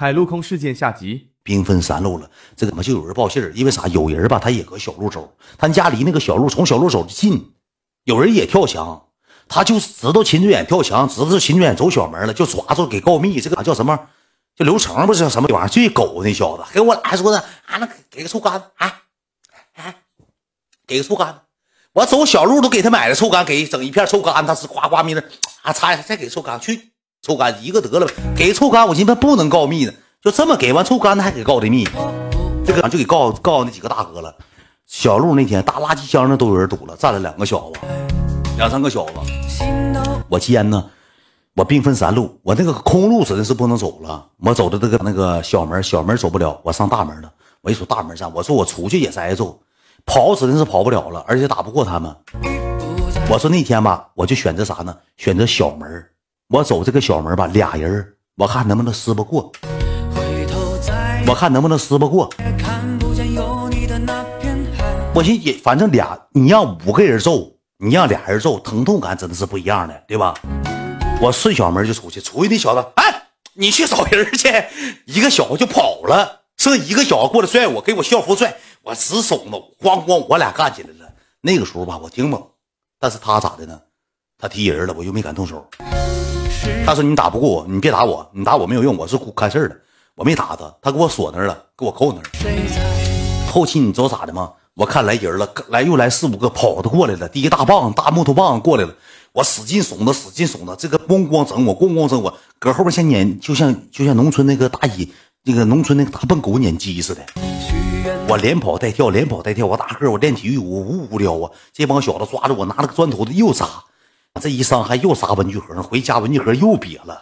海陆空事件下集。兵分三路了，这怎么就有人报信儿？因为啥？有人吧，他也搁小路走，他家离那个小路从小路走的近，有人也跳墙，他就知道秦志远跳墙，知道秦志远走小门了，就抓住给告密。这个叫什么？叫刘成不是什么玩意儿？最狗那小子，给我俩说的啊，那给个臭干子啊，啊，给个臭干子。我走小路都给他买了臭干，给整一片臭干，他是呱呱咪的啊，擦再给臭干去臭干一个得了，给臭干，我寻思不能告密呢。就这么给完臭干子还给告的密，这个就给告告那几个大哥了。小路那天大垃圾箱上都有人堵了，站了两个小子，两三个小子。我奸呢，我兵分三路，我那个空路指定是不能走了。我走的这个那个小门，小门走不了，我上大门了。我一瞅大门上，我说我出去也是挨揍，跑指定是跑不了了，而且打不过他们。我说那天吧，我就选择啥呢？选择小门。我走这个小门吧，俩人，我看能不能撕不过。我看能不能撕不过。我寻思，反正俩，你让五个人揍，你让俩人揍，疼痛感真的是不一样的，对吧？我顺小门就出去，出去那小子，哎，你去找人去，一个小子就跑了，剩一个小子过来拽我，给我校服拽，我直怂了，咣咣，我俩干起来了。那个时候吧，我挺猛，但是他咋的呢？他踢人了，我又没敢动手。他说你打不过我，你别打我，你打我没有用，我是看事儿的。我没打他，他给我锁那儿了，给我扣那儿。后期你知道咋的吗？我看来人了，来又来四五个跑的过来了，第一大棒大木头棒过来了，我使劲怂他，使劲怂他，这个咣咣整我，咣咣整我，搁后边先撵，就像就像农村那个大衣，那个农村那个大笨狗撵鸡似的。我连跑带跳，连跑带跳，我大个我练体育，我无无聊啊。这帮小子抓着我，拿了个砖头子又砸，这一伤害又砸文具盒，回家文具盒又瘪了。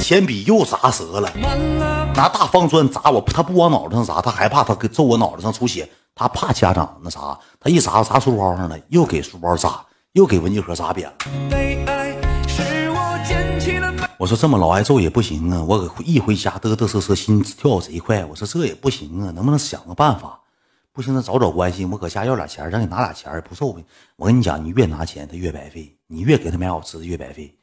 铅笔又砸折了，拿大方砖砸我，他不往脑袋上砸，他害怕他给揍我脑袋上出血，他怕家长那啥，他一砸砸书包上了，又给书包砸，又给文具盒砸扁了。我说这么老挨揍也不行啊，我一回家嘚嘚瑟瑟，心跳贼快。我说这也不行啊，能不能想个办法？不行，咱找找关系，我搁家要俩钱，让你拿俩钱不揍。我跟你讲，你越拿钱他越白费，你越给他买好吃的越白费。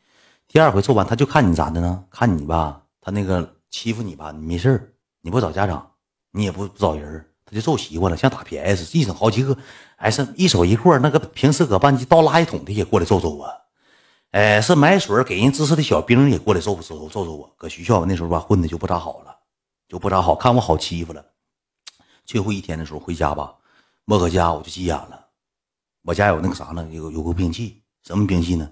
第二回揍完，他就看你咋的呢？看你吧，他那个欺负你吧，你没事你不找家长，你也不不找人，他就揍习惯了，像打 PS，一整好几个，哎，是一手一过，那个平时搁班级倒垃圾桶的也过来揍揍我，哎，是买水给人支持的小兵也过来揍揍揍揍我。搁学校那时候吧，混的就不咋好了，就不咋好看我好欺负了。最后一天的时候回家吧，我搁家我就急眼了，我家有那个啥呢？有有个兵器，什么兵器呢？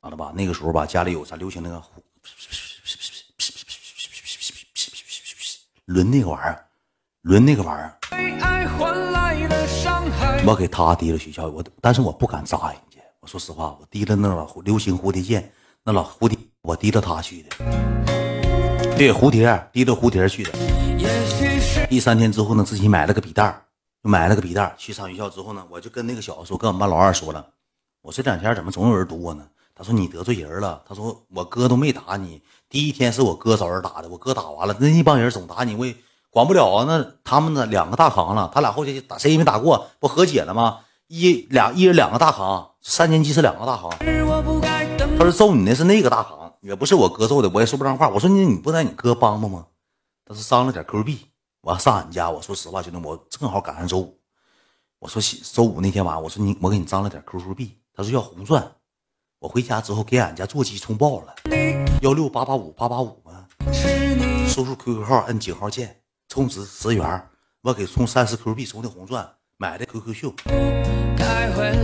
完了吧？那个时候吧，家里有啥流行那个抡那个玩意儿，抡那个玩意儿。我给他提了学校，我但是我不敢扎人家。我说实话，我提了那老流行蝴蝶剑，那老蝴蝶，我提了他去的。对，蝴蝶，提着蝴蝶去的。第三天之后呢，自己买了个笔袋买了个笔袋去上学校之后呢，我就跟那个小子说，跟我们班老二说了，我这两天怎么总有人堵我呢？他说你得罪人了。他说我哥都没打你，第一天是我哥找人打的，我哥打完了，那一帮人总打你，我也管不了啊。那他们呢，两个大扛了，他俩后期打谁也没打过，不和解了吗？一两一人两个大扛，三年级是两个大扛。他说揍你的是那个大扛，也不是我哥揍的，我也说不上话。我说你你不带你哥帮帮吗？他说伤了点 Q 币，我要上俺家。我说实话，兄弟，我正好赶上周五。我说周五那天晚上，我说你我给你张了点 QQ 币。他说要红钻。我回家之后给俺家座机充爆了，幺六八八五八八五吗？输入 QQ 号，摁井号键，充值十元，我给充三十 Q 币，充的红钻，买的 QQ 秀。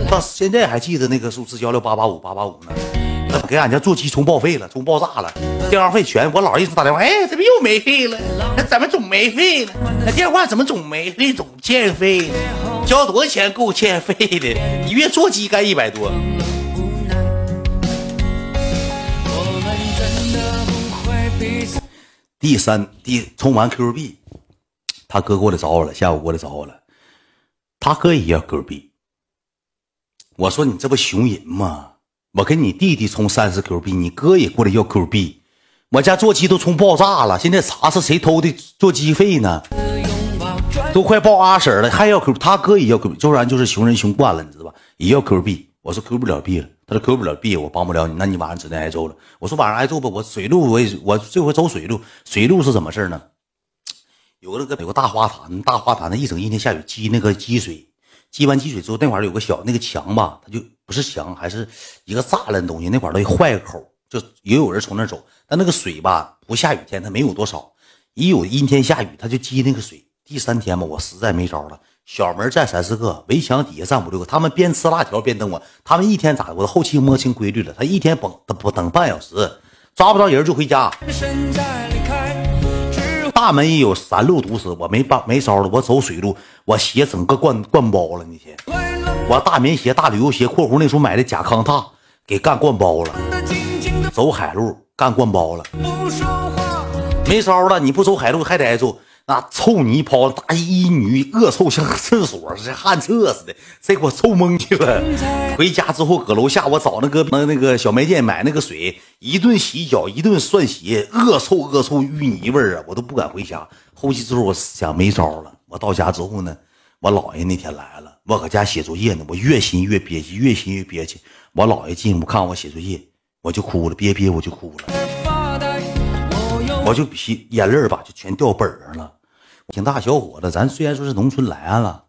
到现在还记得那个数字幺六八八五八八五呢。给俺家座机充报废了，充爆炸了，电话费全。我姥一直打电话，哎，怎么又没费了？那怎么总没费呢？那电话怎么总没费，总欠费？交多少钱够欠费的？一月座机该一百多。第三，第充完 Q 币，他哥过来找我了，下午过来找我了。他哥也要 Q 币。我说你这不熊人吗？我给你弟弟充三十 Q 币，你哥也过来要 Q 币。我家座机都充爆炸了，现在查是谁偷的座机费呢？都快爆阿婶了，还要 Q？他哥也要 Q，不然就是熊人熊惯了，你知道吧？也要 Q 币。我说 Q 不了币了。他说 Q 不了币，我帮不了你，那你晚上指定挨揍了。我说晚上挨揍吧，我水路我也我这回走水路，水路是怎么事呢？有那个有个大花坛，大花坛那一整一天下雨积那个积水，积完积水之后那块有个小那个墙吧，它就不是墙，还是一个栅栏东西，那块儿都坏口，就也有人从那走。但那个水吧，不下雨天它没有多少，一有阴天下雨，它就积那个水。第三天吧，我实在没招了，小门站三四个，围墙底下站五六个，他们边吃辣条边等我。他们一天咋的？我后期摸清规律了，他一天等不等半小时，抓不着人就回家。大门一有三路堵死，我没办没招了，我走水路，我鞋整个灌灌包了那天，我大棉鞋、大旅游鞋（括弧那时候买的甲康踏）给干灌包了，走海路干灌包了，没招了，你不走海路还得挨揍。那臭泥泡大衣女恶臭像厕所似的旱厕似的，这给我臭懵去了。回家之后搁楼下我找那个那那个小卖店买那个水，一顿洗脚一顿涮鞋，恶臭恶臭淤泥味儿啊，我都不敢回家。后期之后我想没招了，我到家之后呢，我姥爷那天来了，我搁家写作业呢，我越心越憋屈，越心越憋屈。我姥爷进屋看我写作业，我就哭了，憋憋我就哭了。我就鼻眼泪吧，就全掉本上了。挺大小伙子，咱虽然说是农村来了，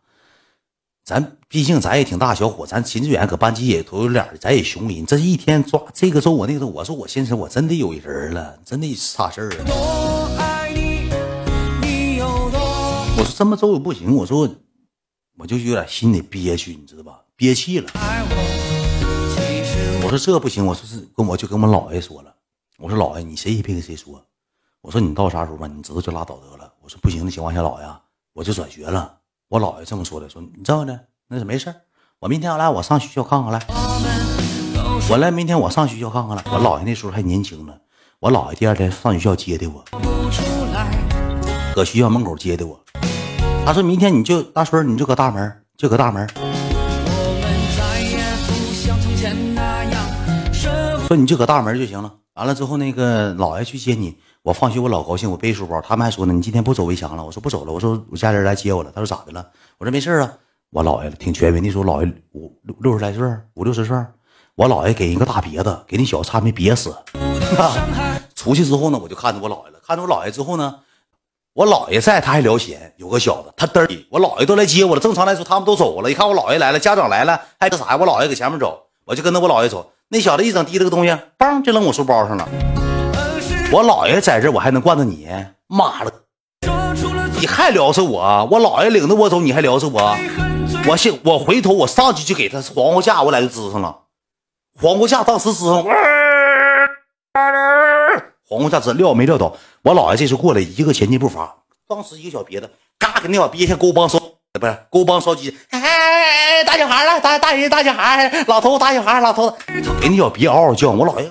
咱毕竟咱也挺大小伙，咱秦志远搁班级也都有脸咱也熊人。这一天抓这个揍我那个揍，我说我现在我真的有人了，真的差事儿了。我说这么揍也不行，我说我就有点心里憋屈，你知道吧？憋气了。我说这不行，我说是跟我就跟我姥爷说了，我说姥爷你谁也别跟谁说。我说你到啥时候吧，你知道就拉倒得了。我说不行的情况下，姥爷我就转学了。我姥爷这么说的，说你这样的那是没事我明天我来，我上学校看看来。我来明天我上学校看看来。我姥爷那时候还年轻呢。我姥爷第二天上学校接的我，搁学校门口接的我。他说明天你就大春你就搁大门，就搁大门。说你就搁大门就行了。完了之后，那个姥爷去接你。我放学我老高兴，我背书包，他们还说呢，你今天不走围墙了？我说不走了，我说我家人来接我了。他说咋的了？我说没事啊。我姥爷挺权威，那时候姥爷五六六十来岁，五六十岁。我姥爷给一个大别子，给那小子差没憋死。出去之后呢，我就看着我姥爷了。看着我姥爷之后呢，我姥爷在，他还聊闲。有个小子，他嘚儿，我姥爷都来接我了。正常来说，他们都走了。一看我姥爷来了，家长来了，还这啥呀？我姥爷搁前面走，我就跟着我姥爷走。那小子一整提了个东西，嘣就扔我书包上了。我姥爷在这，我还能惯着你？妈了，你还撩着我？我姥爷领着我走，你还撩着我？我先，我回头我上去就给他黄瓜架，我俩就支上了。黄瓜架当时支上，黄瓜架支撂没撂倒？我姥爷这时候过来，一个前进步伐，当时一个小别子，嘎给那小别子勾帮烧，不是勾帮烧鸡。哎，大小孩了，大大人大小孩，老头大小孩，老头子给那小别嗷嗷叫，我姥爷。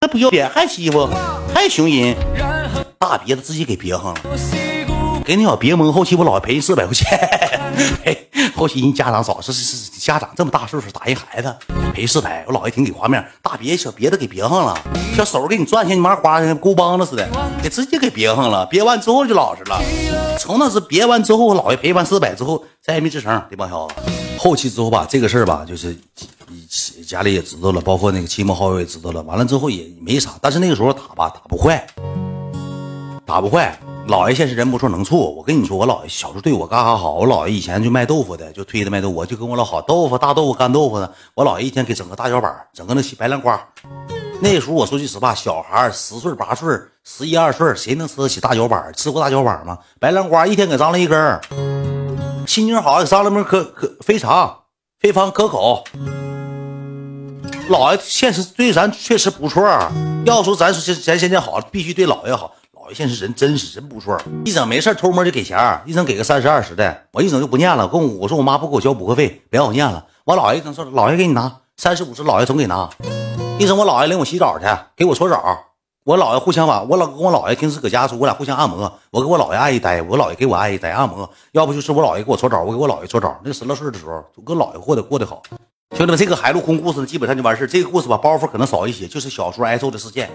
那不要脸，还欺负，还熊人，大别子自己给憋上了，给那小别蒙后期我姥爷赔人四百块钱，后期人家长找是是是家长这么大岁数打人孩子赔四百，我姥爷挺给画面，大别小别的给别上了，小手给你攥像你麻花像勾帮子似的，给直接给别上了，别完之后就老实了，从那是别完之后，我姥爷赔完四百之后再也没吱声，这帮小子，后期之后吧，这个事儿吧就是。家里也知道了，包括那个亲朋好友也知道了。完了之后也没啥，但是那个时候打吧打不坏，打不坏。姥爷现实人不错，能处。我跟你说，我姥爷小时候对我嘎嘎好。我姥爷以前就卖豆腐的，就推着卖豆腐，我就跟我老好豆腐、大豆腐、干豆腐的。我姥爷一天给整个大脚板，整个那白兰瓜。那时候我说句实话，小孩十岁八岁、十一二岁，谁能吃得起大脚板？吃过大脚板吗？白兰瓜一天给张了一根，心情好给张了么可可非常非常可口。姥爷现实对咱确实不错，要说咱咱现在好，必须对姥爷好。老爷现实人真是真不错，一整没事偷摸就给钱，一整给个三十二十的，我一整就不念了。跟我我说我妈不给我交补课费，别让我念了。我姥爷一整说姥爷给你拿三十五十，姥爷总给拿。一整我姥爷领我洗澡去，给我搓澡。我姥爷互相把我老跟我姥爷平时搁家的时候，我俩互相按摩。我给我姥爷按一待，我姥爷给我按一待按摩。要不就是我姥爷给我搓澡，我给我姥爷搓澡。那十来岁的时候，跟姥爷过得过得好。兄弟们，这个海陆空故事呢，基本上就完事这个故事吧，包袱可能少一些，就是小时候挨揍的事件。